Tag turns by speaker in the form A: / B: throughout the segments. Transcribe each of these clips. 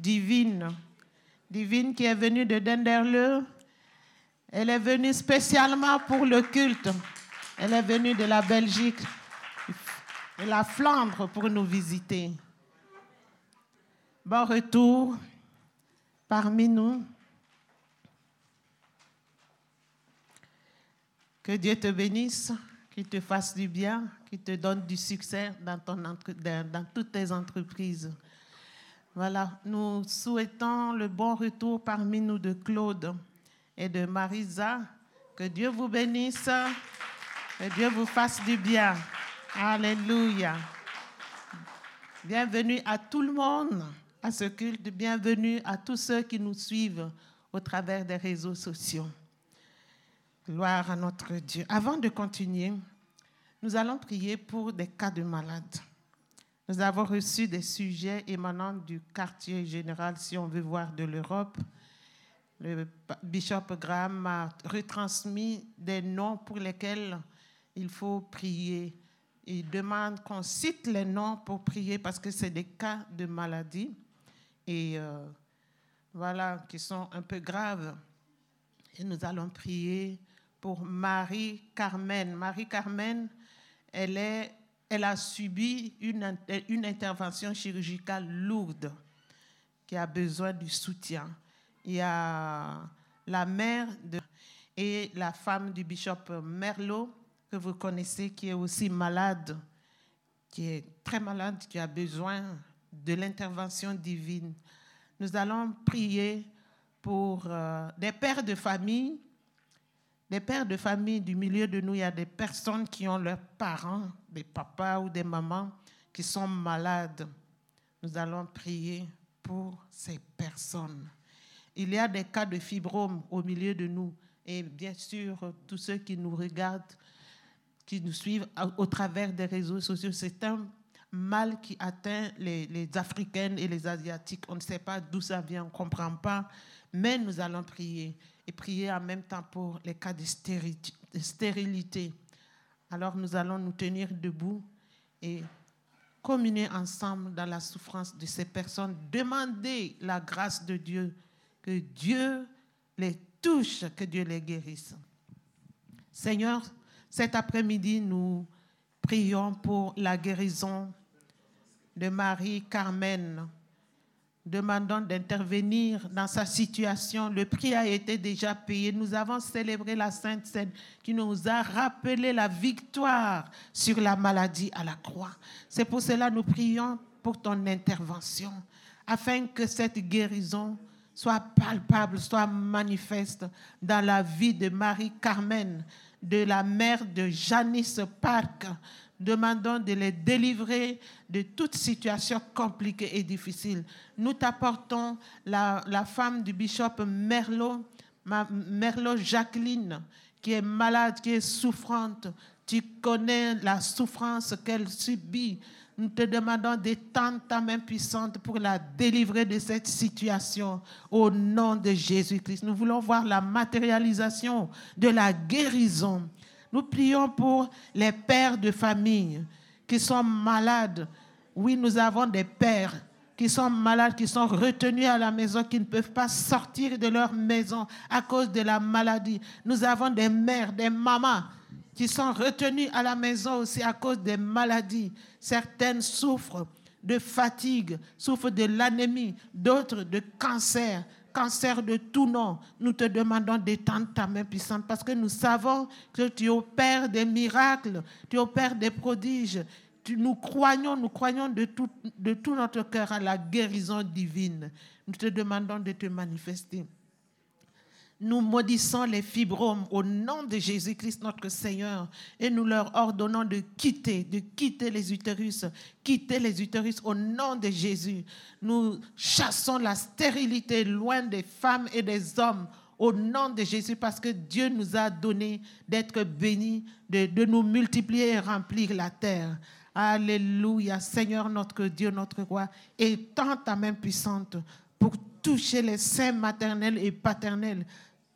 A: Divine. Divine qui est venue de Denderle. Elle est venue spécialement pour le culte. Elle est venue de la Belgique et la Flandre pour nous visiter. Bon retour parmi nous. Que Dieu te bénisse, qu'il te fasse du bien, qu'il te donne du succès dans, ton dans toutes tes entreprises. Voilà, nous souhaitons le bon retour parmi nous de Claude et de Marisa. Que Dieu vous bénisse, que Dieu vous fasse du bien. Alléluia. Bienvenue à tout le monde à ce culte. Bienvenue à tous ceux qui nous suivent au travers des réseaux sociaux. Gloire à notre Dieu. Avant de continuer, nous allons prier pour des cas de malades. Nous avons reçu des sujets émanant du quartier général, si on veut voir, de l'Europe. Le bishop Graham m'a retransmis des noms pour lesquels il faut prier. Il demande qu'on cite les noms pour prier parce que c'est des cas de maladie et euh, voilà, qui sont un peu graves. Et nous allons prier pour Marie-Carmen. Marie-Carmen, elle, est, elle a subi une, une intervention chirurgicale lourde qui a besoin du soutien. Il y a la mère et la femme du bishop Merlot, que vous connaissez, qui est aussi malade, qui est très malade, qui a besoin de l'intervention divine. Nous allons prier pour euh, des pères de famille, des pères de famille du milieu de nous. Il y a des personnes qui ont leurs parents, des papas ou des mamans qui sont malades. Nous allons prier pour ces personnes. Il y a des cas de fibrome au milieu de nous. Et bien sûr, tous ceux qui nous regardent, qui nous suivent au travers des réseaux sociaux, c'est un mal qui atteint les, Africaines et les Asiatiques. On ne sait pas d'où ça vient, on ne comprend pas, mais nous allons prier et prier en même temps pour les cas de stérilité. Alors nous allons nous tenir debout et communier ensemble dans la souffrance de ces personnes, demander la grâce de Dieu, que Dieu les touche, que Dieu les guérisse. Seigneur, cet après-midi, nous prions pour la guérison de Marie-Carmen, demandant d'intervenir dans sa situation. Le prix a été déjà payé. Nous avons célébré la Sainte Seine qui nous a rappelé la victoire sur la maladie à la croix. C'est pour cela que nous prions pour ton intervention, afin que cette guérison soit palpable, soit manifeste dans la vie de Marie-Carmen, de la mère de Janice Park, demandons de les délivrer de toute situation compliquée et difficile. Nous t'apportons la, femme du bishop Merlot, Merlot Jacqueline, qui est malade, qui est souffrante. Tu connais la souffrance qu'elle subit. Nous te demandons d'étendre ta main puissante pour la délivrer de cette situation au nom de Jésus-Christ. Nous voulons voir la matérialisation de la guérison nous prions pour les pères de famille qui sont malades. Oui, nous avons des pères qui sont malades, qui sont retenus à la maison, qui ne peuvent pas sortir de leur maison à cause de la maladie. Nous avons des mères, des mamans qui sont retenues à la maison aussi à cause des maladies. Certaines souffrent de fatigue, souffrent de l'anémie, d'autres de cancer, cancer de tout nom, nous te demandons d'étendre ta main puissante parce que nous savons que tu opères des miracles, tu opères des prodiges. nous croyons, nous croyons de tout, de tout notre cœur à la guérison divine. Nous te demandons de te manifester nous maudissons les fibromes au nom de Jésus-Christ notre Seigneur et nous leur ordonnons de quitter, de quitter les utérus, quitter les utérus au nom de Jésus. Nous chassons la stérilité loin des femmes et des hommes au nom de Jésus parce que Dieu nous a donné d'être bénis, de, nous multiplier et remplir la terre. Alléluia, Seigneur notre Dieu, notre roi, étends ta main puissante pour toucher les seins maternels et paternels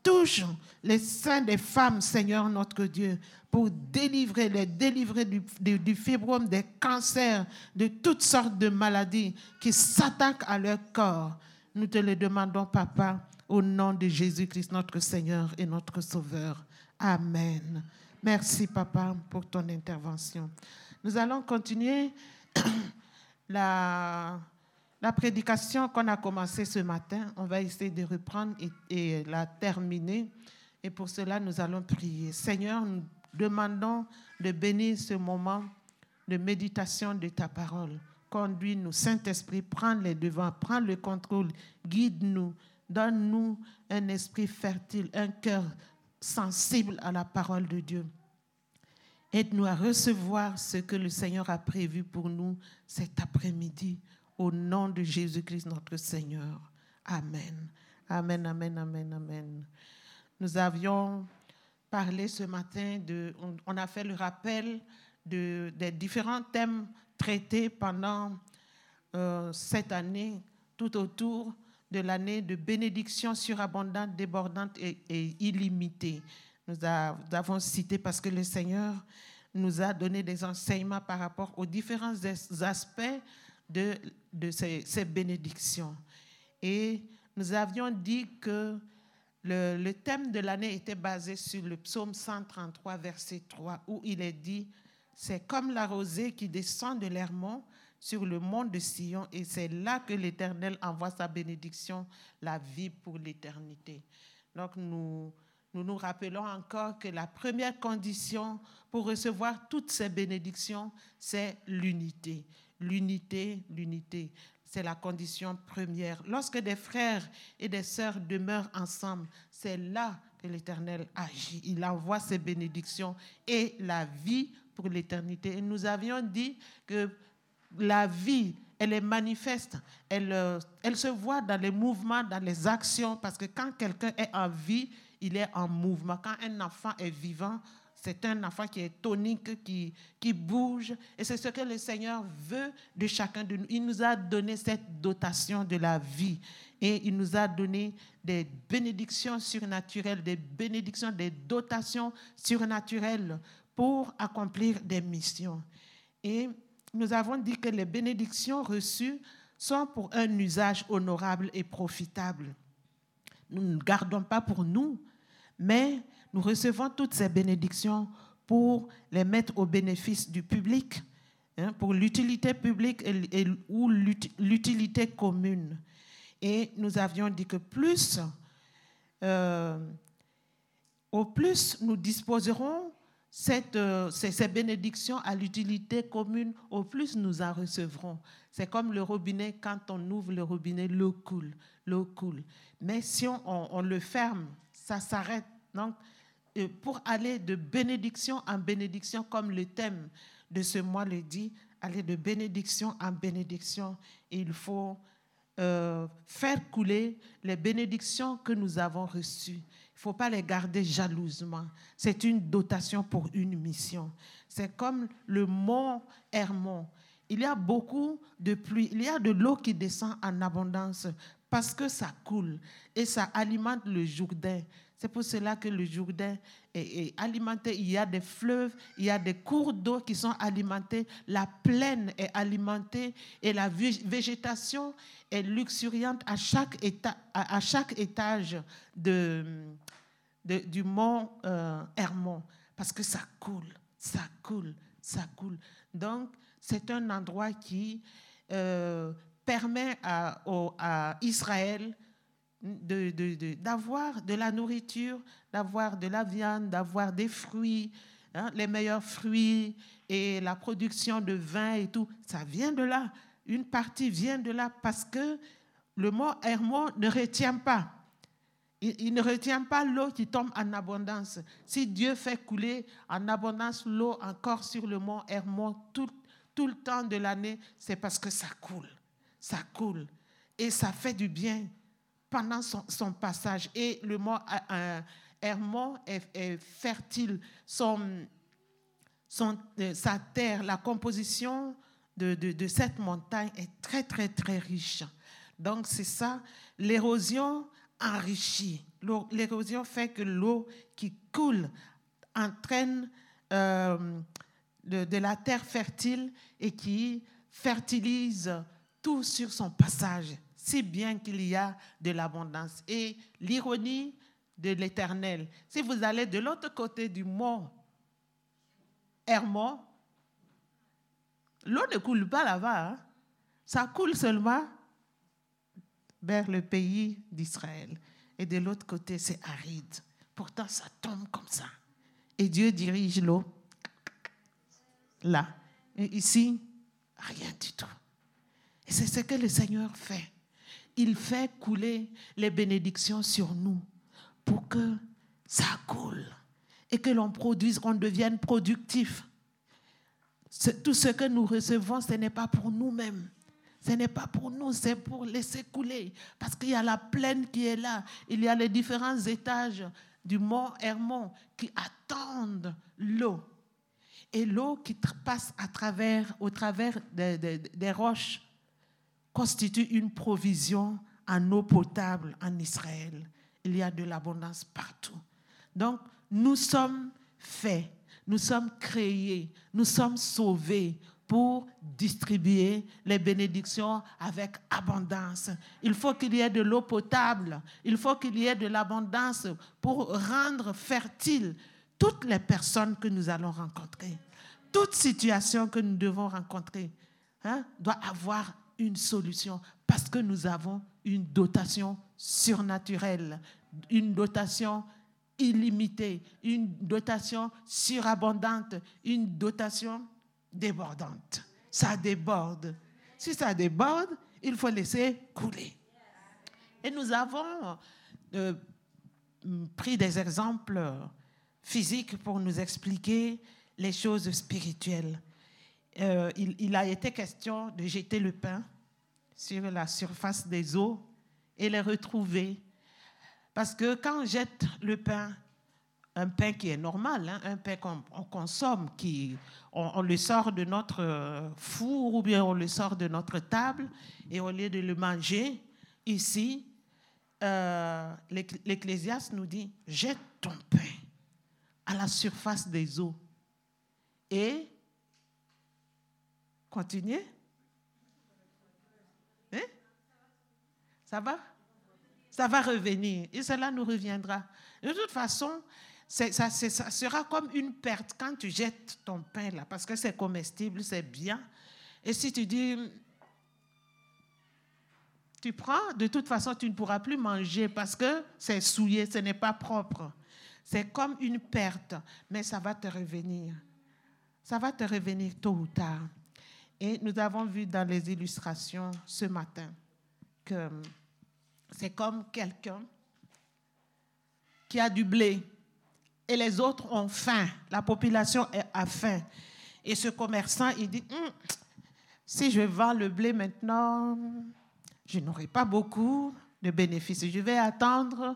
A: touche les seins des femmes, Seigneur notre Dieu, pour délivrer, les délivrer du, du, des cancers, de toutes sortes de maladies qui s'attaquent à leur corps. Nous te le demandons, Papa, au nom de Jésus-Christ, notre Seigneur et notre Sauveur. Amen. Merci, Papa, pour ton intervention. Nous allons continuer la, la prédication qu'on a commencée ce matin. On va essayer de reprendre et, la terminer. Et pour cela, nous allons prier. Seigneur, nous demandons de bénir ce moment de méditation de ta parole. Conduis-nous, Saint-Esprit, prends les devants, prends le contrôle, guide-nous, donne-nous un esprit fertile, un cœur sensible à la parole de Dieu. Aide-nous à recevoir ce que le Seigneur a prévu pour nous cet après-midi. Au nom de Jésus-Christ, notre Seigneur. Amen. Amen, amen, amen, amen. Nous avions parlé ce matin de, on, a fait le rappel de, des différents thèmes traités pendant euh, cette année, tout autour de l'année de bénédiction surabondante, débordante et, et illimitée. Nous, avons cité parce que le Seigneur nous a donné des enseignements par rapport aux différents aspects de, ces, bénédictions. Et nous avions dit que le, thème de l'année était basé sur le psaume 133, verset 3, où il est dit, c'est comme la rosée qui descend de l'Hermont sur le mont de Sion, et c'est là que l'Éternel envoie sa bénédiction, la vie pour l'éternité. Donc nous, nous nous rappelons encore que la première condition pour recevoir toutes ces bénédictions, c'est l'unité. L'unité, l'unité. C'est la condition première. Lorsque des frères et des sœurs demeurent ensemble, c'est là que l'Éternel agit. Il envoie ses bénédictions et la vie pour l'éternité. Et nous avions dit que la vie, elle est manifeste, elle, euh, elle se voit dans les mouvements, dans les actions, parce que quand quelqu'un est en vie, il est en mouvement. Quand un enfant est vivant, c'est un enfant qui est tonique, qui, qui bouge. Et c'est ce que le Seigneur veut de chacun de nous. Il nous a donné cette dotation de la vie. Et il nous a donné des bénédictions surnaturelles, des bénédictions, des dotations surnaturelles pour accomplir des missions. Et nous avons dit que les bénédictions reçues sont pour un usage honorable et profitable. Nous ne gardons pas pour nous, mais nous recevons toutes ces bénédictions pour les mettre au bénéfice du public, hein, pour l'utilité publique ou l'utilité commune. Et nous avions dit que plus, euh, au plus nous disposerons euh, ces, bénédictions à l'utilité commune, au plus nous en recevrons. C'est comme le robinet, quand on ouvre le robinet, l'eau coule, l'eau coule. Mais si on le ferme, ça s'arrête. Donc, euh, pour aller de bénédiction en bénédiction, comme le thème de ce mois le dit, aller de bénédiction en bénédiction, il faut euh, faire couler les bénédictions que nous avons reçues. Il ne faut pas les garder jalousement. C'est une dotation pour une mission. C'est comme le mont Hermon. Il y a beaucoup de pluie, il y a de l'eau qui descend en abondance parce que ça coule et ça alimente le Jourdain. C'est pour cela que le Jourdain est, alimenté. Il y a des fleuves, il y a des cours d'eau qui sont alimentés. La plaine est alimentée et la végétation est luxuriante à chaque, étage du mont euh, Hermon. Parce que ça coule, ça coule, ça coule. Donc, c'est un endroit qui euh, permet à Israël d'avoir de, la nourriture, d'avoir de la viande, d'avoir des fruits, hein, les meilleurs fruits et la production de vin et tout, ça vient de là. Une partie vient de là parce que le mont Hermon ne retient pas. Il, ne retient pas l'eau qui tombe en abondance. Si Dieu fait couler en abondance l'eau encore sur le mont Hermon tout, tout le temps de l'année, c'est parce que ça coule. Ça coule. Et ça fait du bien pendant son, passage. Et le mont euh, euh, Hermon est, fertile. Son, son, euh, sa terre, la composition de, de, cette montagne est très, très, très riche. Donc, c'est ça. L'érosion enrichit. L'érosion fait que l'eau qui coule entraîne de, de, la terre fertile et qui fertilise tout sur son passage si bien qu'il y a de l'abondance. Et l'ironie de l'Éternel, si vous allez de l'autre côté du mont Hermon, l'eau ne coule pas là-bas, hein. ça coule seulement vers le pays d'Israël. Et de l'autre côté, c'est aride. Pourtant, ça tombe comme ça. Et Dieu dirige l'eau là. Et ici, rien du tout. Et c'est ce que le Seigneur fait. Il fait couler les bénédictions sur nous pour que ça coule et que l'on produise, qu'on devienne productif. Tout ce que nous recevons, ce n'est pas pour nous-mêmes. Ce n'est pas pour nous, c'est pour laisser couler. Parce qu'il y a la plaine qui est là. Il y a les différents étages du mont Hermon qui attendent l'eau. Et l'eau qui passe à travers, au travers des, roches constitue une provision en eau potable en Israël. Il y a de l'abondance partout. Donc, nous sommes faits, nous sommes créés, nous sommes sauvés pour distribuer les bénédictions avec abondance. Il faut qu'il y ait de l'eau potable, il faut qu'il y ait de l'abondance pour rendre fertile toutes les personnes que nous allons rencontrer. Toute situation que nous devons rencontrer hein, doit avoir une solution parce que nous avons une dotation surnaturelle, une dotation illimitée, une dotation surabondante, une dotation débordante. Ça déborde. Si ça déborde, il faut laisser couler. Et nous avons euh, pris des exemples physiques pour nous expliquer les choses spirituelles. Euh, il, a été question de jeter le pain sur la surface des eaux et les retrouver. Parce que quand on jette le pain, un pain qui est normal, hein, un pain qu'on consomme, qui, on, le sort de notre four ou bien on le sort de notre table et au lieu de le manger, ici, euh, l'Ecclésiaste nous dit, jette ton pain à la surface des eaux et continuez. Hein? Ça va? Ça va revenir et cela nous reviendra. De toute façon, ça, ça, sera comme une perte quand tu jettes ton pain là, parce que c'est comestible, c'est bien. Et si tu dis, tu prends, de toute façon, tu ne pourras plus manger parce que c'est souillé, ce n'est pas propre. C'est comme une perte, mais ça va te revenir. Ça va te revenir tôt ou tard. Et nous avons vu dans les illustrations ce matin que c'est comme quelqu'un qui a du blé et les autres ont faim. La population a faim. Et ce commerçant, il dit, hum, si je vends le blé maintenant, je n'aurai pas beaucoup de bénéfices. Je vais attendre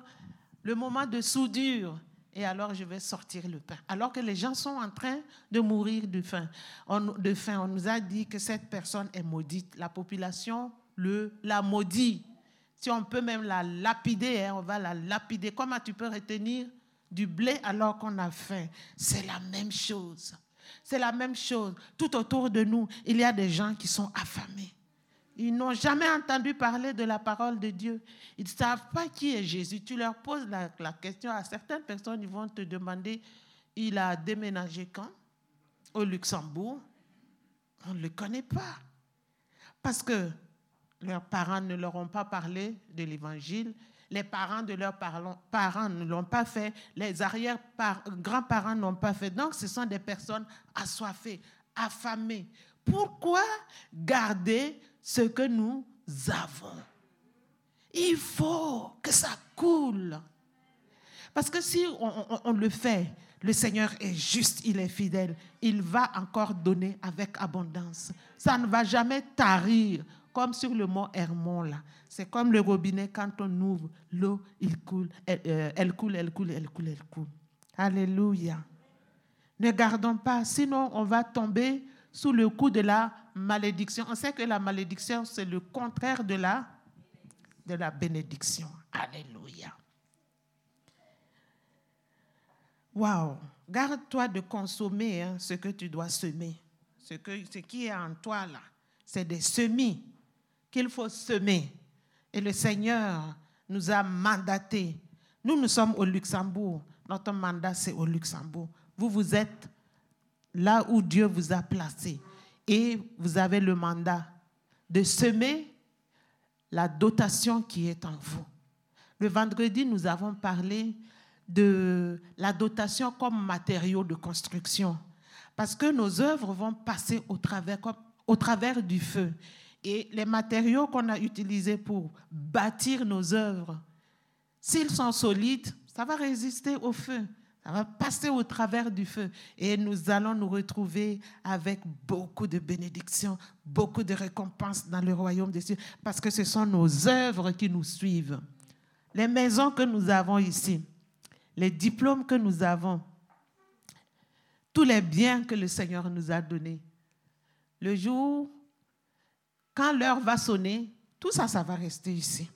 A: le moment de soudure et alors je vais sortir le pain. Alors que les gens sont en train de mourir de faim. On, nous a dit que cette personne est maudite. La population le, la maudit. Si on peut même la lapider, hein, on va la lapider. Comment tu peux retenir du blé alors qu'on a faim? C'est la même chose. C'est la même chose. Tout autour de nous, il y a des gens qui sont affamés. Ils n'ont jamais entendu parler de la parole de Dieu. Ils ne savent pas qui est Jésus. Tu leur poses la, question à certaines personnes, ils vont te demander, il a déménagé quand? Au Luxembourg. On ne le connaît pas. Parce que leurs parents ne leur ont pas parlé de l'Évangile. Les parents de leurs parents ne l'ont pas fait. Les arrière-grands-parents n'ont pas fait. Donc, ce sont des personnes assoiffées, affamées. Pourquoi garder ce que nous avons Il faut que ça coule. Parce que si on, le fait, le Seigneur est juste, il est fidèle. Il va encore donner avec abondance. Ça ne va jamais tarir comme sur le mont Hermon là. C'est comme le robinet quand on ouvre l'eau, il coule, euh, elle, coule, elle coule, elle coule, elle coule. Alléluia. Ne gardons pas, sinon on va tomber sous le coup de la malédiction. On sait que la malédiction, c'est le contraire de la, de la bénédiction. Alléluia. Waouh! Garde-toi de consommer hein, ce que tu dois semer. Ce, que, ce qui est en toi là, c'est des semis qu'il faut semer. Et le Seigneur nous a mandatés. Nous, nous sommes au Luxembourg. Notre mandat, c'est au Luxembourg. Vous, vous êtes là où Dieu vous a placé. Et vous avez le mandat de semer la dotation qui est en vous. Le vendredi, nous avons parlé de la dotation comme matériau de construction. Parce que nos œuvres vont passer au travers, au travers du feu. Et les matériaux qu'on a utilisés pour bâtir nos œuvres, s'ils sont solides, ça va résister au feu. Ça va passer au travers du feu. Et nous allons nous retrouver avec beaucoup de bénédictions, beaucoup de récompenses dans le royaume des cieux, parce que ce sont nos œuvres qui nous suivent. Les maisons que nous avons ici, les diplômes que nous avons, tous les biens que le Seigneur nous a donnés. Le jour, quand l'heure va sonner, tout ça, ça va rester ici.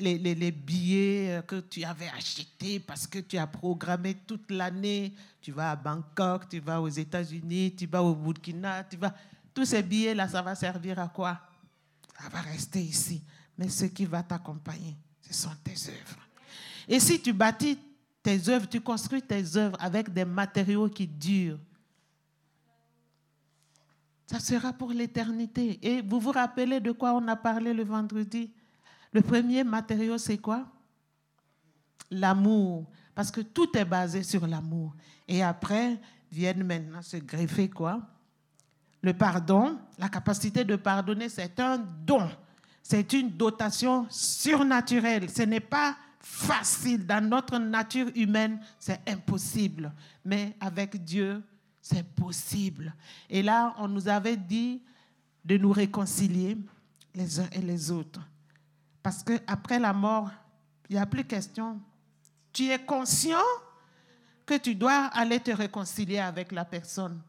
A: Les, billets que tu avais achetés parce que tu as programmé toute l'année, tu vas à Bangkok, tu vas aux États-Unis, tu vas au Burkina, tu vas... Tous ces billets-là, ça va servir à quoi? Ça va rester ici. Mais ce qui va t'accompagner, ce sont tes œuvres. Et si tu bâtis tes œuvres, tu construis tes œuvres avec des matériaux qui durent, ça sera pour l'éternité. Et vous vous rappelez de quoi on a parlé le vendredi? Le premier matériau, c'est quoi? L'amour. Parce que tout est basé sur l'amour. Et après, viennent maintenant se greffer quoi? Le pardon. La capacité de pardonner, c'est un don. C'est une dotation surnaturelle. Ce n'est pas facile. Dans notre nature humaine, c'est impossible. Mais avec Dieu, c'est possible. Et là, on nous avait dit de nous réconcilier les uns et les autres. Parce qu'après la mort, il n'y a plus question. Tu es conscient que tu dois aller te réconcilier avec la personne.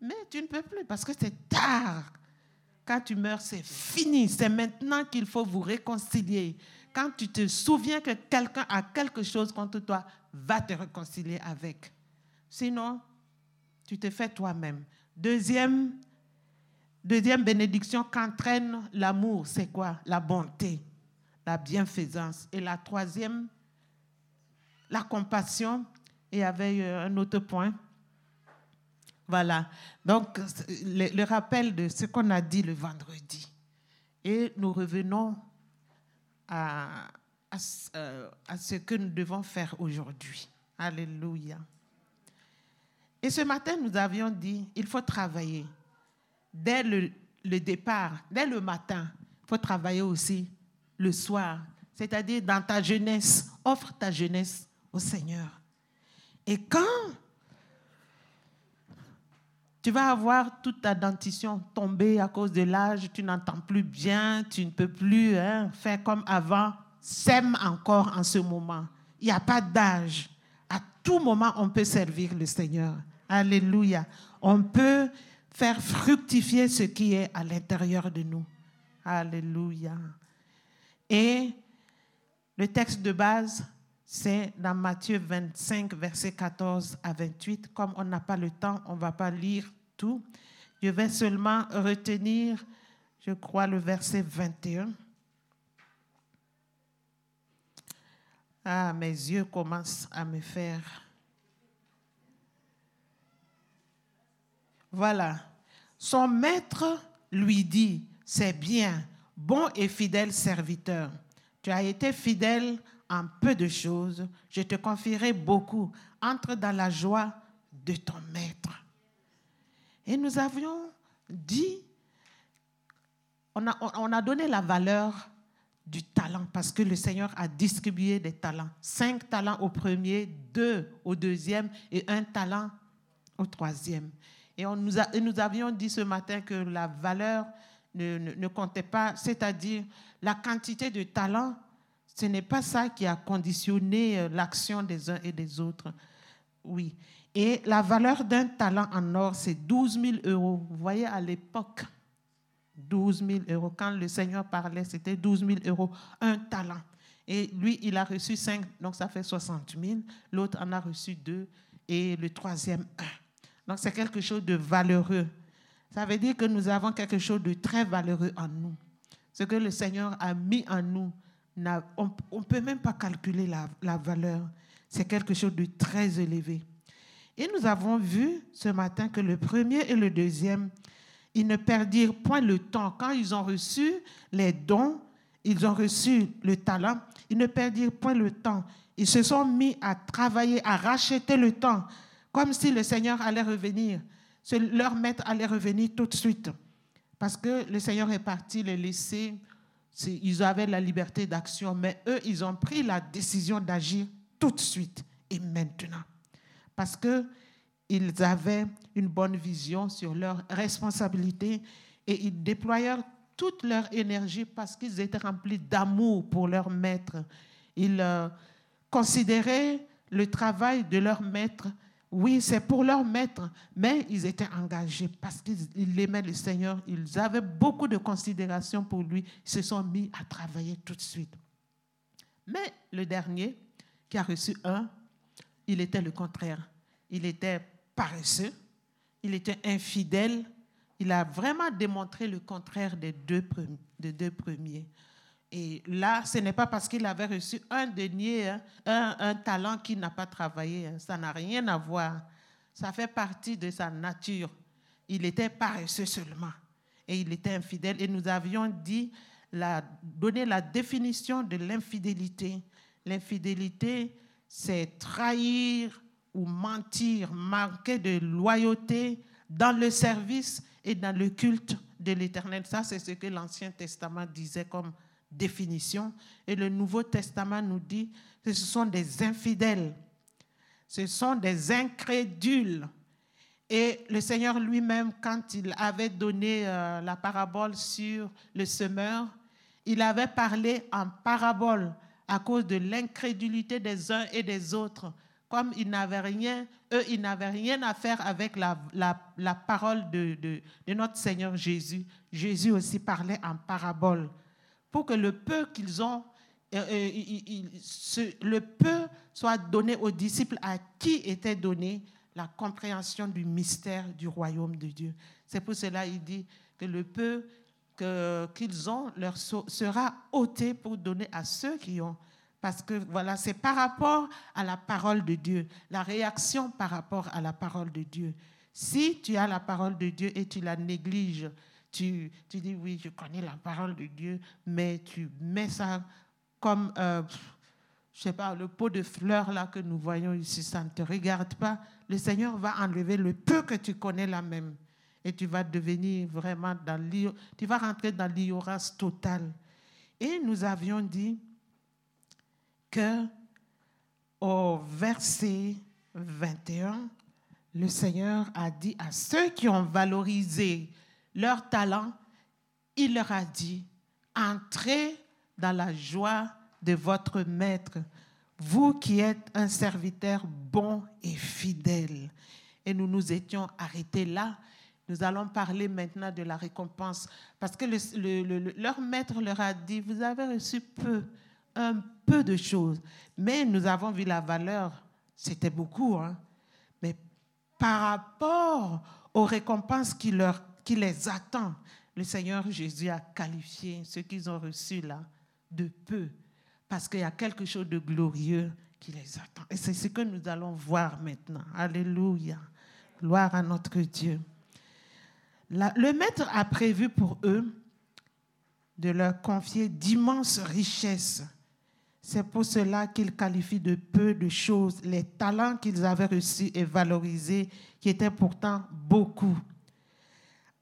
A: Mais tu ne peux plus parce que c'est tard. Quand tu meurs, c'est fini. C'est maintenant qu'il faut vous réconcilier quand tu te souviens que quelqu'un a quelque chose contre toi, va te réconcilier avec. Sinon, tu te fais toi-même. Deuxième, deuxième bénédiction qu'entraîne l'amour, c'est quoi? La bonté, la bienfaisance. Et la troisième, la compassion. Et avait euh, un autre point. Voilà. Donc, le, le rappel de ce qu'on a dit le vendredi. Et nous revenons à, euh, à, ce que nous devons faire aujourd'hui. Alléluia. Et ce matin, nous avions dit, il faut travailler. Dès le, le départ, dès le matin, il faut travailler aussi le soir. C'est-à-dire dans ta jeunesse, offre ta jeunesse au Seigneur. Et quand tu vas avoir toute ta dentition tombée à cause de l'âge, tu n'entends plus bien, tu ne peux plus hein, faire comme avant. Sème encore en ce moment. Il n'y a pas d'âge. À tout moment, on peut servir le Seigneur. Alléluia. On peut faire fructifier ce qui est à l'intérieur de nous. Alléluia. Et le texte de base, c'est dans Matthieu 25, verset 14 à 28. Comme on n'a pas le temps, on ne va pas lire tout. Je vais seulement retenir, je crois, le verset 21. Ah, mes yeux commencent à me faire. Voilà. Son maître lui dit, c'est bien, bon et fidèle serviteur. Tu as été fidèle en peu de choses, je te confierai beaucoup. Entre dans la joie de ton maître. Et nous avions dit, on a, on a donné la valeur du talent parce que le Seigneur a distribué des talents. Cinq talents au premier, deux au deuxième et un talent au troisième. Et nous avions dit ce matin que la valeur ne, ne, comptait pas, c'est-à-dire la quantité de talents ce n'est pas ça qui a conditionné euh, l'action des uns et des autres. Oui. Et la valeur d'un talent en or, c'est 12 000 euros. Vous voyez, à l'époque, 12 000 euros. Quand le Seigneur parlait, c'était 12 000 euros, un talent. Et lui, il a reçu 5, donc ça fait 60 000. L'autre en a reçu 2 et le troisième 1. Donc c'est quelque chose de valeureux. Ça veut dire que nous avons quelque chose de très valeureux en nous. ce que le Seigneur a mis en nous, on ne peut même pas calculer la, la valeur. C'est quelque chose de très élevé. Et nous avons vu ce matin que le premier et le deuxième, ils ne perdirent point le temps. Quand ils ont reçu les dons, ils ont reçu le talent, ils ne perdirent point le temps. Ils se sont mis à travailler, à racheter le temps, comme si le Seigneur allait revenir. Leur maître allait revenir tout de suite. Parce que le Seigneur est parti les laisser. Ils avaient la liberté d'action, mais eux, ils ont pris la décision d'agir tout de suite et maintenant. Parce qu'ils avaient une bonne vision sur leurs responsabilités et ils déployèrent toute leur énergie parce qu'ils étaient remplis d'amour pour leur maître. Ils euh, considéraient le travail de leur maître oui, c'est pour leur maître, mais ils étaient engagés parce qu'ils aimaient le Seigneur. Ils avaient beaucoup de considération pour lui. Ils se sont mis à travailler tout de suite. Mais le dernier, qui a reçu un, il était le contraire. Il était paresseux, il était infidèle. Il a vraiment démontré le contraire des deux, premiers. Et là, ce n'est pas parce qu'il avait reçu un denier, hein, un, talent qu'il n'a pas travaillé. Hein. Ça n'a rien à voir. Ça fait partie de sa nature. Il était paresseux seulement. Et il était infidèle. Et nous avions dit, la, donné la définition de l'infidélité. L'infidélité, c'est trahir ou mentir, manquer de loyauté dans le service et dans le culte de l'Éternel. Ça, c'est ce que l'Ancien Testament disait comme définition. Et le Nouveau Testament nous dit que ce sont des infidèles, ce sont des incrédules. Et le Seigneur lui-même, quand il avait donné euh, la parabole sur le semeur, il avait parlé en parabole à cause de l'incrédulité des uns et des autres. Comme ils n'avaient rien, eux, ils n'avaient rien à faire avec la, la, parole de, de, de notre Seigneur Jésus. Jésus aussi parlait en parabole pour que le peu qu'ils ont, euh, euh, le peu soit donné aux disciples à qui était donné la compréhension du mystère du royaume de Dieu. C'est pour cela qu'il dit que le peu qu'ils ont leur sera ôté pour donner à ceux qui ont. Parce que voilà, c'est par rapport à la parole de Dieu, la réaction par rapport à la parole de Dieu. Si tu as la parole de Dieu et tu la négliges, tu, tu dis, oui, je connais la parole de Dieu, mais tu mets ça comme, euh, je sais pas, le pot de fleurs là que nous voyons ici, ça ne te regarde pas. Le Seigneur va enlever le peu que tu connais là même. Et tu vas devenir vraiment dans tu vas rentrer dans l'ignorance totale. Et nous avions dit que au verset 21, le Seigneur a dit à ceux qui ont valorisé leur talent, il leur a dit, entrez dans la joie de votre maître, vous qui êtes un serviteur bon et fidèle. Et nous nous étions arrêtés là. Nous allons parler maintenant de la récompense. Parce que leur maître leur a dit, vous avez reçu peu, un peu de choses. Mais nous avons vu la valeur. C'était beaucoup. Hein? Mais par rapport aux récompenses qu'il leur qui les attend. Le Seigneur Jésus a qualifié ce qu'ils ont reçu là de peu, parce qu'il y a quelque chose de glorieux qui les attend. Et c'est ce que nous allons voir maintenant. Alléluia. Gloire à notre Dieu. le Maître a prévu pour eux de leur confier d'immenses richesses. C'est pour cela qu'il qualifie de peu de choses les talents qu'ils avaient reçus et valorisés, qui étaient pourtant beaucoup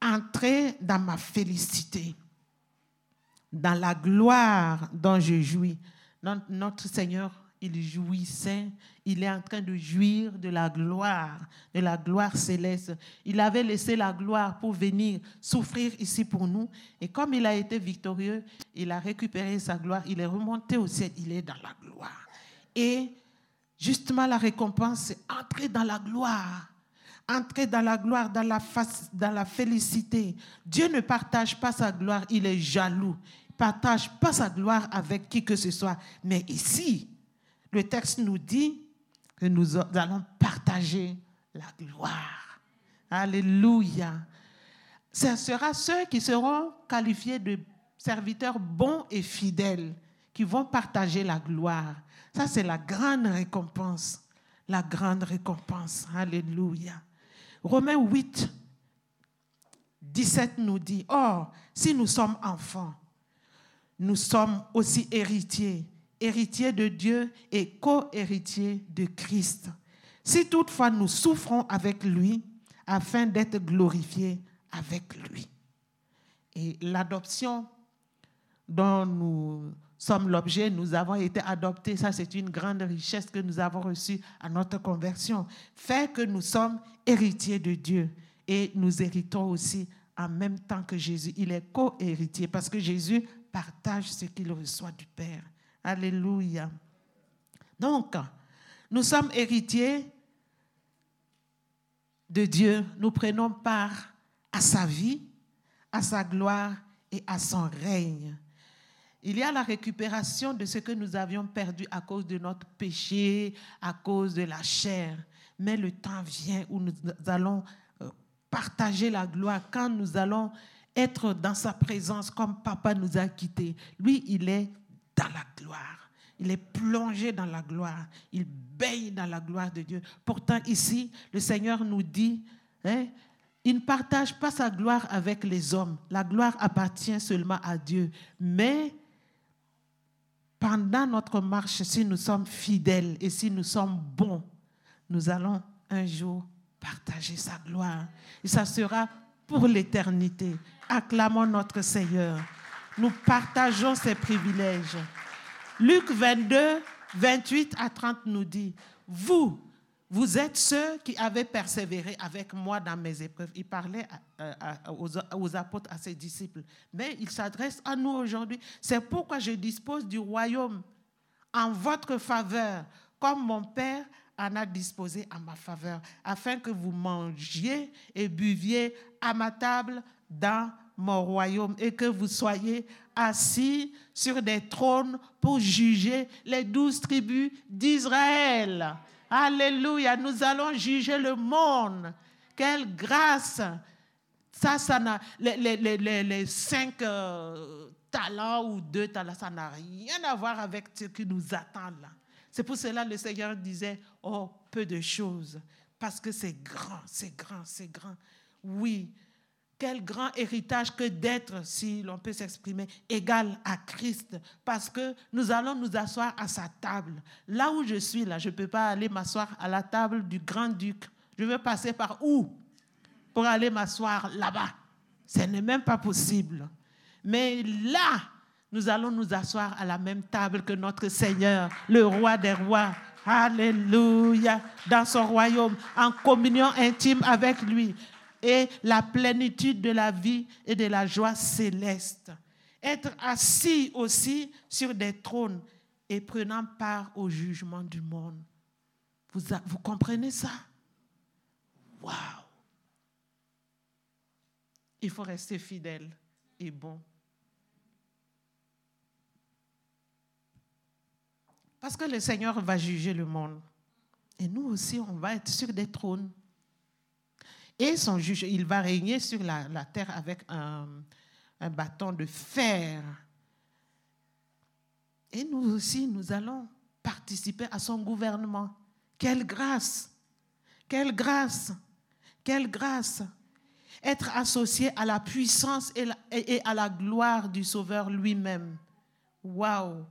A: entrer dans ma félicité, dans la gloire dont je jouis. Notre Seigneur, il jouissait, il est en train de jouir de la gloire, de la gloire céleste. Il avait laissé la gloire pour venir souffrir ici pour nous. Et comme il a été victorieux, il a récupéré sa gloire, il est remonté au ciel, il est dans la gloire. Et justement, la récompense, c'est entrer dans la gloire entrer dans la gloire, dans la, face, dans la félicité. Dieu ne partage pas sa gloire, il est jaloux. Il partage pas sa gloire avec qui que ce soit. Mais ici, le texte nous dit que nous allons partager la gloire. Alléluia. Ce sera ceux qui seront qualifiés de serviteurs bons et fidèles qui vont partager la gloire. Ça, c'est la grande récompense. La grande récompense. Alléluia. Romains 8, 17 nous dit, Or, si nous sommes enfants, nous sommes aussi héritiers, héritiers de Dieu et co-héritiers de Christ. Si toutefois nous souffrons avec lui, afin d'être glorifiés avec lui. Et l'adoption dont nous sommes l'objet, nous avons été adoptés, ça c'est une grande richesse que nous avons reçue à notre conversion, fait que nous sommes héritiers de Dieu et nous héritons aussi en même temps que Jésus. Il est co-héritier parce que Jésus partage ce qu'il reçoit du Père. Alléluia. Donc, nous sommes héritiers de Dieu. Nous prenons part à sa vie, à sa gloire et à son règne. Il y a la récupération de ce que nous avions perdu à cause de notre péché, à cause de la chair. Mais le temps vient où nous allons partager la gloire, quand nous allons être dans sa présence comme papa nous a quittés. Lui, il est dans la gloire. Il est plongé dans la gloire. Il baigne dans la gloire de Dieu. Pourtant, ici, le Seigneur nous dit, hein, il ne partage pas sa gloire avec les hommes. La gloire appartient seulement à Dieu. Mais pendant notre marche, si nous sommes fidèles et si nous sommes bons, nous allons un jour partager sa gloire. Et ça sera pour l'éternité. Acclamons notre Seigneur. Nous partageons ses privilèges. Luc 22, 28 à 30 nous dit, vous, vous êtes ceux qui avez persévéré avec moi dans mes épreuves. Il parlait aux, apôtres, à ses disciples. Mais il s'adresse à nous aujourd'hui. C'est pourquoi je dispose du royaume en votre faveur, comme mon Père en a disposé à ma faveur, afin que vous mangiez et buviez à ma table dans mon royaume et que vous soyez assis sur des trônes pour juger les douze tribus d'Israël. Alléluia, nous allons juger le monde. Quelle grâce. Ça, ça n'a, les, les, les, les cinq euh, talents ou deux talents, ça n'a rien à voir avec ce qui nous attend là. C'est pour cela que le Seigneur disait, oh, peu de choses, parce que c'est grand, c'est grand, c'est grand. Oui, quel grand héritage que d'être, si l'on peut s'exprimer, égal à Christ, parce que nous allons nous asseoir à sa table. Là où je suis, là, je ne peux pas aller m'asseoir à la table du grand-duc. Je veux passer par où pour aller m'asseoir là-bas? Ce n'est même pas possible. Mais là, nous allons nous asseoir à la même table que notre Seigneur, le roi des rois. Alléluia, dans son royaume, en communion intime avec lui et la plénitude de la vie et de la joie céleste. Être assis aussi sur des trônes et prenant part au jugement du monde. Vous, comprenez ça? Waouh! Il faut rester fidèle et bon. Parce que le Seigneur va juger le monde. Et nous aussi, on va être sur des trônes. Et son juge, il va régner sur la, terre avec un, bâton de fer. Et nous aussi, nous allons participer à son gouvernement. Quelle grâce! Quelle grâce! Quelle grâce! Être associé à la puissance et à la gloire du Sauveur lui-même. Waouh!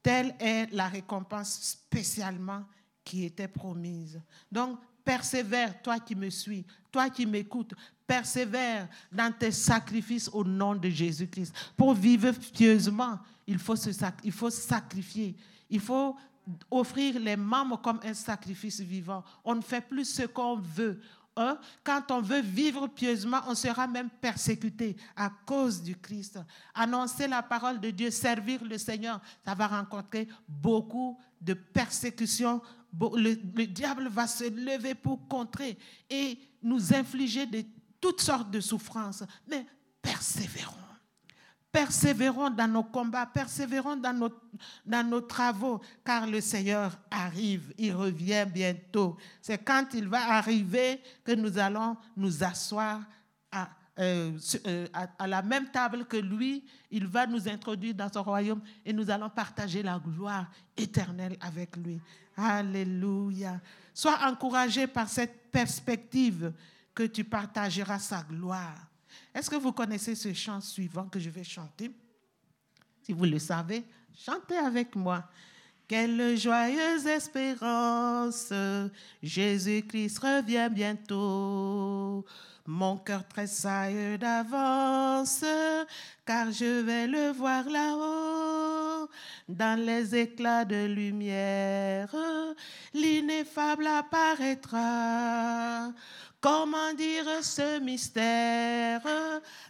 A: Telle est la récompense spécialement qui était promise. Donc, persévère, toi qui me suis, toi qui m'écoutes, persévère dans tes sacrifices au nom de Jésus-Christ. Pour vivre pieusement, il faut, se, il faut sacrifier. Il faut offrir les membres comme un sacrifice vivant. On ne fait plus ce qu'on veut. Quand on veut vivre pieusement, on sera même persécuté à cause du Christ. Annoncer la parole de Dieu, servir le Seigneur, ça va rencontrer beaucoup de persécutions. Le, le diable va se lever pour contrer et nous infliger de toutes sortes de souffrances. Mais persévérons persévérons dans nos combats, persévérons dans nos, dans nos travaux, car le Seigneur arrive, il revient bientôt. C'est quand il va arriver que nous allons nous asseoir à euh, euh, à, la même table que lui, il va nous introduire dans son royaume et nous allons partager la gloire éternelle avec lui. Alléluia. Sois encouragé par cette perspective que tu partageras sa gloire. Est-ce que vous connaissez ce chant suivant que je vais chanter? Si vous le savez, chantez avec moi. Quelle joyeuse espérance, Jésus-Christ revient bientôt. Mon cœur tressaille d'avance, car je vais le voir là-haut. Dans les éclats de lumière, l'ineffable apparaîtra. Comment dire ce mystère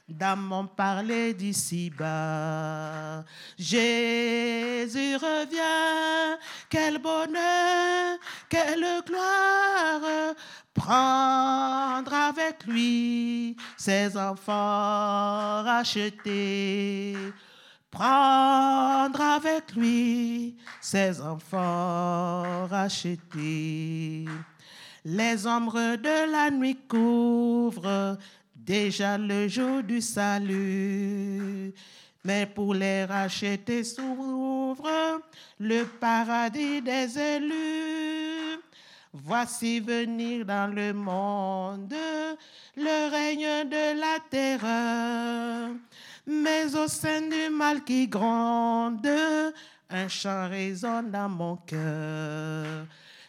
A: dans mon parler d'ici-bas? Jésus revient, quel bonheur, quelle gloire prendre avec lui ses enfants rachetés. Prendre avec lui ses enfants rachetés. Les ombres de la nuit couvrent déjà le jour du salut. Mais pour les racheter s'ouvre le paradis des élus. Voici venir dans le monde le règne de la terreur. Mais au sein du mal qui gronde, un chant résonne dans mon cœur.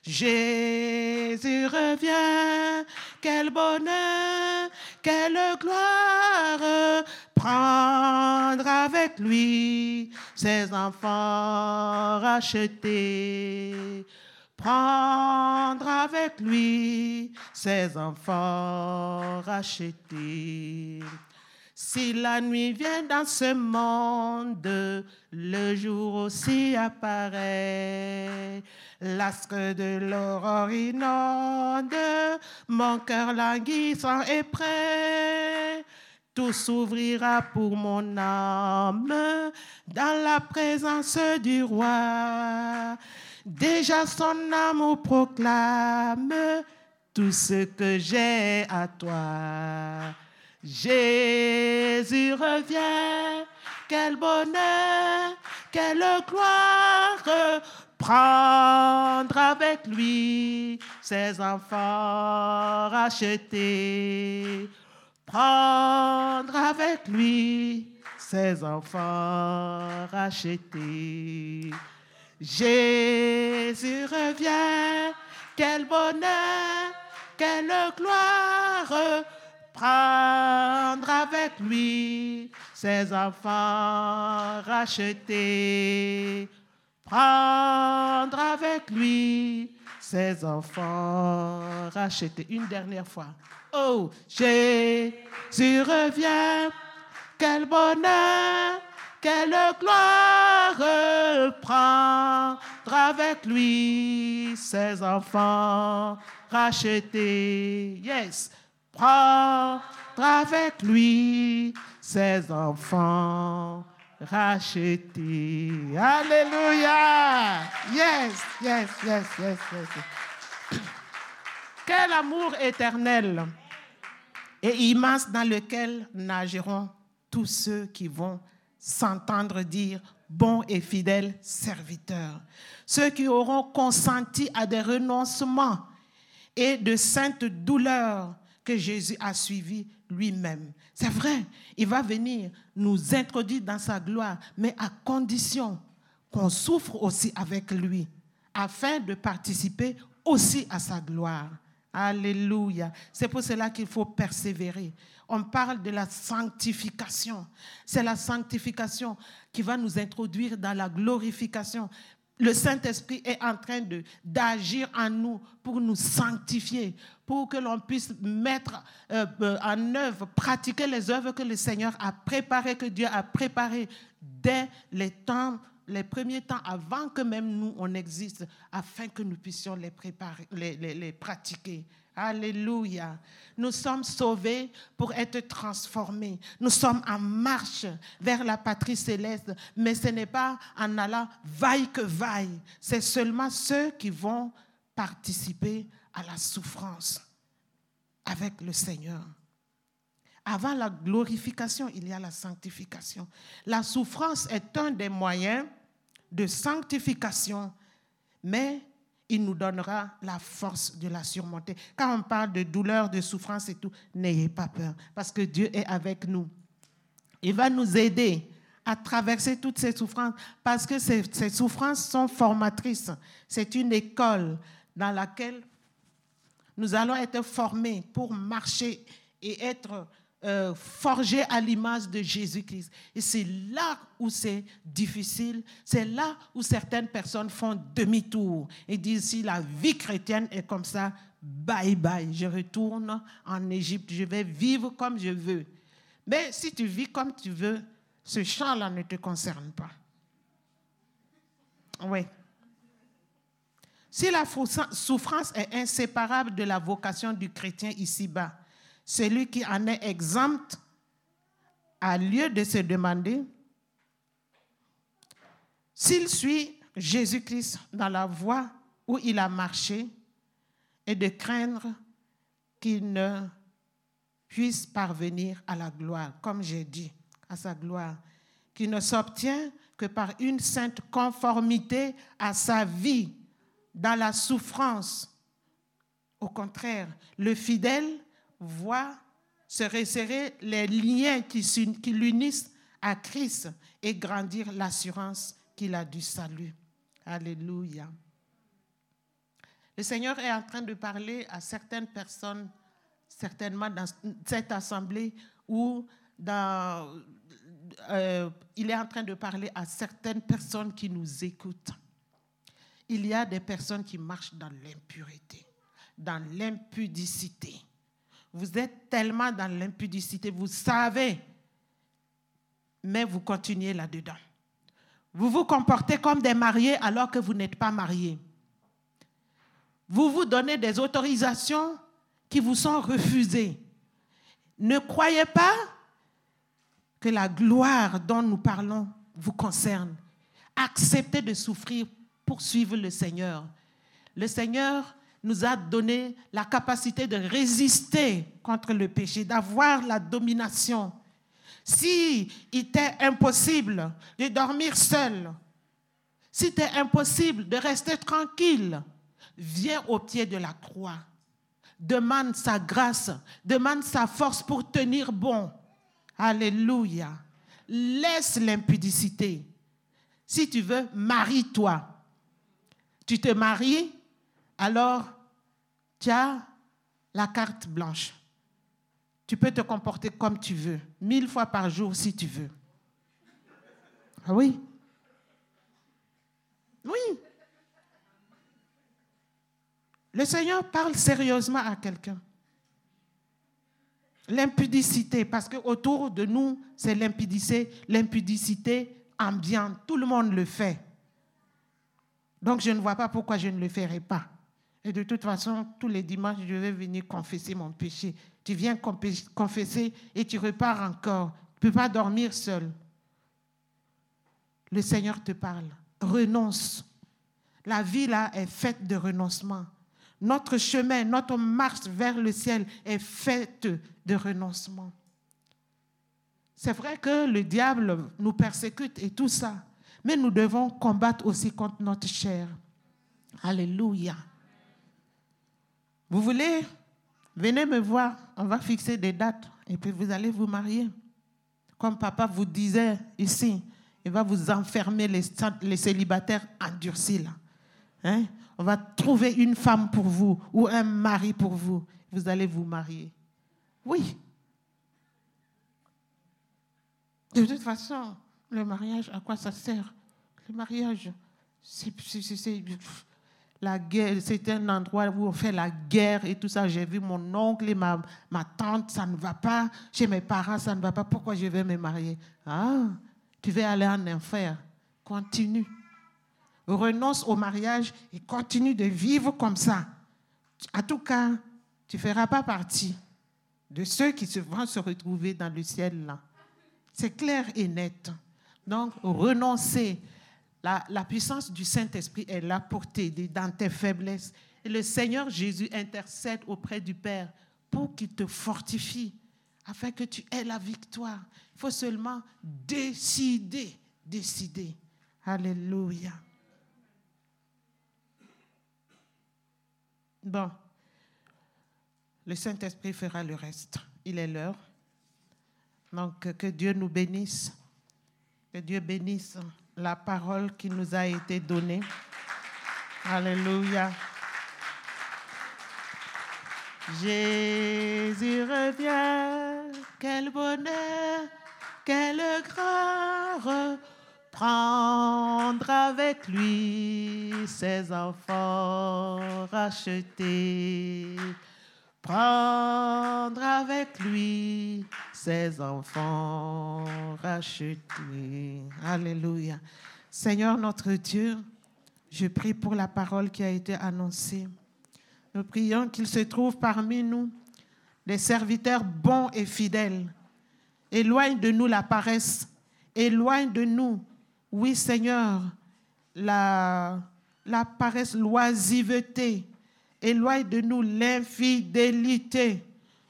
A: Jésus revient, quel bonheur, quelle gloire, prendre avec lui ses enfants rachetés prendre avec lui ses enfants rachetés. Si la nuit vient dans ce monde, le jour aussi apparaît. L'astre de l'aurore inonde, mon cœur languissant est prêt. Tout s'ouvrira pour mon âme dans la présence du roi. Déjà son amour proclame tout ce que j'ai à toi. Jésus revient, quel bonheur, quelle gloire, prendre avec lui ses enfants rachetés, prendre avec lui ses enfants rachetés. Jésus revient, quel bonheur, quelle gloire, prendre avec lui ses enfants rachetés, prendre avec lui ses enfants rachetés. Une dernière fois. Oh, Jésus revient, quel bonheur, quelle gloire prendre avec lui ses enfants rachetés. Yes, prendre avec lui ses enfants rachetés. Alléluia. Yes, yes, yes, yes, yes. Quel amour éternel et immense dans lequel nageront tous ceux qui vont s'entendre dire bon et fidèle serviteur. Ceux qui auront consenti à des renoncements et de saintes douleurs que Jésus a suivies lui-même. C'est vrai, il va venir nous introduire dans sa gloire, mais à condition qu'on souffre aussi avec lui, afin de participer aussi à sa gloire. Alléluia. C'est pour cela qu'il faut persévérer on parle de la sanctification. C'est la sanctification qui va nous introduire dans la glorification. Le Saint-Esprit est en train d'agir en nous pour nous sanctifier, pour que l'on puisse mettre euh, euh, en œuvre, pratiquer les œuvres que le Seigneur a préparées, que Dieu a préparées dès les temps, les premiers temps, avant que même nous, on existe, afin que nous puissions les, préparer, les pratiquer. Alléluia. Nous sommes sauvés pour être transformés. Nous sommes en marche vers la patrie céleste, mais ce n'est pas en allant vaille que vaille. C'est seulement ceux qui vont participer à la souffrance avec le Seigneur. avant la glorification, il y a la sanctification. La souffrance est un des moyens de sanctification, mais il nous donnera la force de la surmonter. Quand on parle de douleur, de souffrance et tout, n'ayez pas peur, parce que Dieu est avec nous. Il va nous aider à traverser toutes ces souffrances, parce que ces, ces souffrances sont formatrices. C'est une école dans laquelle nous allons être formés pour marcher et être euh, forgés à l'image de Jésus-Christ. Et c'est là où c'est difficile, c'est là où certaines personnes font demi-tour et disent si la vie chrétienne est comme ça, bye bye, je retourne en Égypte, je vais vivre comme je veux. Mais si tu vis comme tu veux, ce champ-là ne te concerne pas. Oui. Si la souffrance est inséparable de la vocation du chrétien ici-bas, celui qui en est exempt a lieu de se demander s'il suit Jésus-Christ dans la voie où il a marché et de craindre qu'il ne puisse parvenir à la gloire, comme j'ai dit, à sa gloire, qui ne s'obtient que par une sainte conformité à sa vie dans la souffrance. Au contraire, le fidèle voit se resserrer les liens qui, l'unissent à Christ et grandir l'assurance qu'il a du salut. Alléluia. Le Seigneur est en train de parler à certaines personnes, certainement dans cette assemblée, ou euh, il est en train de parler à certaines personnes qui nous écoutent il y a des personnes qui marchent dans l'impureté, dans l'impudicité. Vous êtes tellement dans l'impudicité, vous savez, mais vous continuez là-dedans. Vous vous comportez comme des mariés alors que vous n'êtes pas mariés. Vous vous donnez des autorisations qui vous sont refusées. Ne croyez pas que la gloire dont nous parlons vous concerne. Acceptez de souffrir poursuivre le Seigneur. Le Seigneur nous a donné la capacité de résister contre le péché, d'avoir la domination. Si il était impossible de dormir seul, si c'était impossible de rester tranquille, viens au pied de la croix. Demande sa grâce, demande sa force pour tenir bon. Alléluia. Laisse l'impudicité. Si tu veux, marie-toi. Tu te maries, alors tu as la carte blanche. Tu peux te comporter comme tu veux, mille fois par jour si tu veux. Ah oui. Oui. Le Seigneur parle sérieusement à quelqu'un. L'impudicité, parce qu'autour de nous, c'est l'impudicité, l'impudicité ambiante. Tout le monde le fait. Donc je ne vois pas pourquoi je ne le ferai pas. De toute façon, tous les dimanches, je vais venir confesser mon péché. Tu viens confesser et tu repars encore. Tu ne peux pas dormir seul. Le Seigneur te parle. Renonce. La vie là est faite de renoncement. Notre chemin, notre marche vers le ciel est faite de renoncement. C'est vrai que le diable nous persécute et tout ça. Mais nous devons combattre aussi contre notre chair. Alléluia. Vous voulez? Venez me voir, on va fixer des dates et puis vous allez vous marier. Comme papa vous disait ici, il va vous enfermer les, célibataires endurcis là. Hein? On va trouver une femme pour vous ou un mari pour vous. Vous allez vous marier. Oui. De toute façon, le mariage, à quoi ça sert? Le mariage, c'est la guerre, c'est un endroit où on fait la guerre et tout ça. J'ai vu mon oncle et ma, ma tante, ça ne va pas. Chez mes parents, ça ne va pas. Pourquoi je vais me marier? Ah, tu veux aller en enfer. Continue. Renonce au mariage et continue de vivre comme ça. En tout cas, tu ne feras pas partie de ceux qui vont se retrouver dans le ciel là. C'est clair et net. Donc, renoncer la, puissance du Saint-Esprit est là pour t'aider dans tes faiblesses. Et le Seigneur Jésus intercède auprès du Père pour qu'il te fortifie afin que tu aies la victoire. Il faut seulement décider, décider. Alléluia. Bon, le Saint-Esprit fera le reste. Il est l'heure. Donc, que Dieu nous bénisse. Que Dieu bénisse la parole qui nous a été donnée. Alléluia. Jésus revient, quel bonheur, quel grâce, prendre avec lui ses enfants rachetés, prendre avec lui ses enfants rachetés. Alléluia. Seigneur notre Dieu, je prie pour la parole qui a été annoncée. Nous prions qu'il se trouve parmi nous des serviteurs bons et fidèles. Éloigne de nous la paresse. Éloigne de nous, oui Seigneur, la, la paresse, l'oisiveté. Éloigne de nous l'infidélité.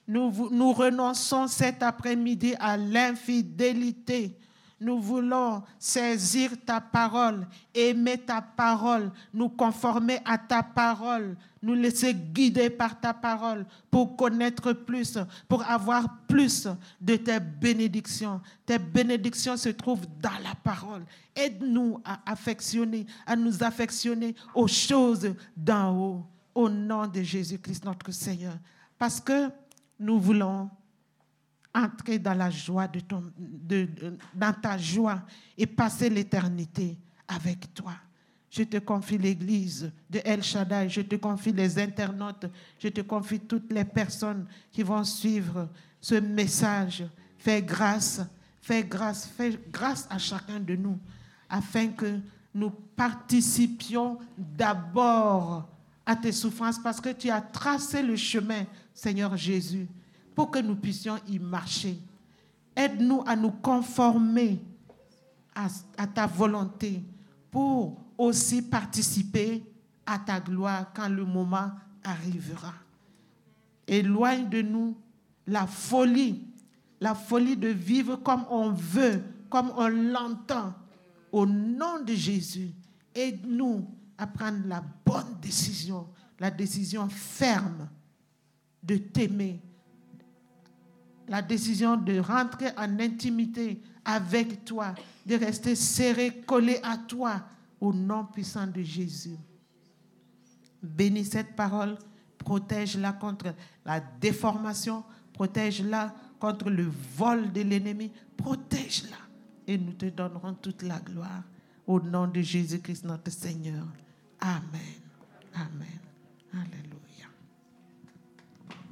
A: Nous, renonçons cet après-midi à l'infidélité. Nous voulons saisir ta parole, aimer ta parole, nous conformer à ta parole, nous laisser guider par ta parole pour connaître plus, pour avoir plus de tes bénédictions. Tes bénédictions se trouvent dans la parole. Aide-nous à affectionner, à nous affectionner aux choses d'en haut, au nom de Jésus-Christ notre Seigneur. Parce que nous voulons entrer dans la joie de ton, dans ta joie et passer l'éternité avec toi. Je te confie l'Église de El Shaddai, je te confie les internautes, je te confie toutes les personnes qui vont suivre ce message. Fais grâce, fais grâce, fais grâce à chacun de nous, afin que nous participions d'abord à tes souffrances, parce que tu as tracé le chemin, Seigneur Jésus, pour que nous puissions y marcher. Aide-nous à nous conformer à, ta volonté pour aussi participer à ta gloire quand le moment arrivera. Éloigne de nous la folie, la folie de vivre comme on veut, comme on l'entend. Au nom de Jésus, aide-nous à prendre la bonne décision, la décision ferme de t'aimer la décision de rentrer en intimité avec toi, de rester serré, collé à toi, au nom puissant de Jésus. Bénis cette parole, protège-la contre la déformation, protège-la contre le vol de l'ennemi, protège-la et nous te donnerons toute la gloire au nom de Jésus-Christ notre Seigneur. Amen. Amen. Alléluia.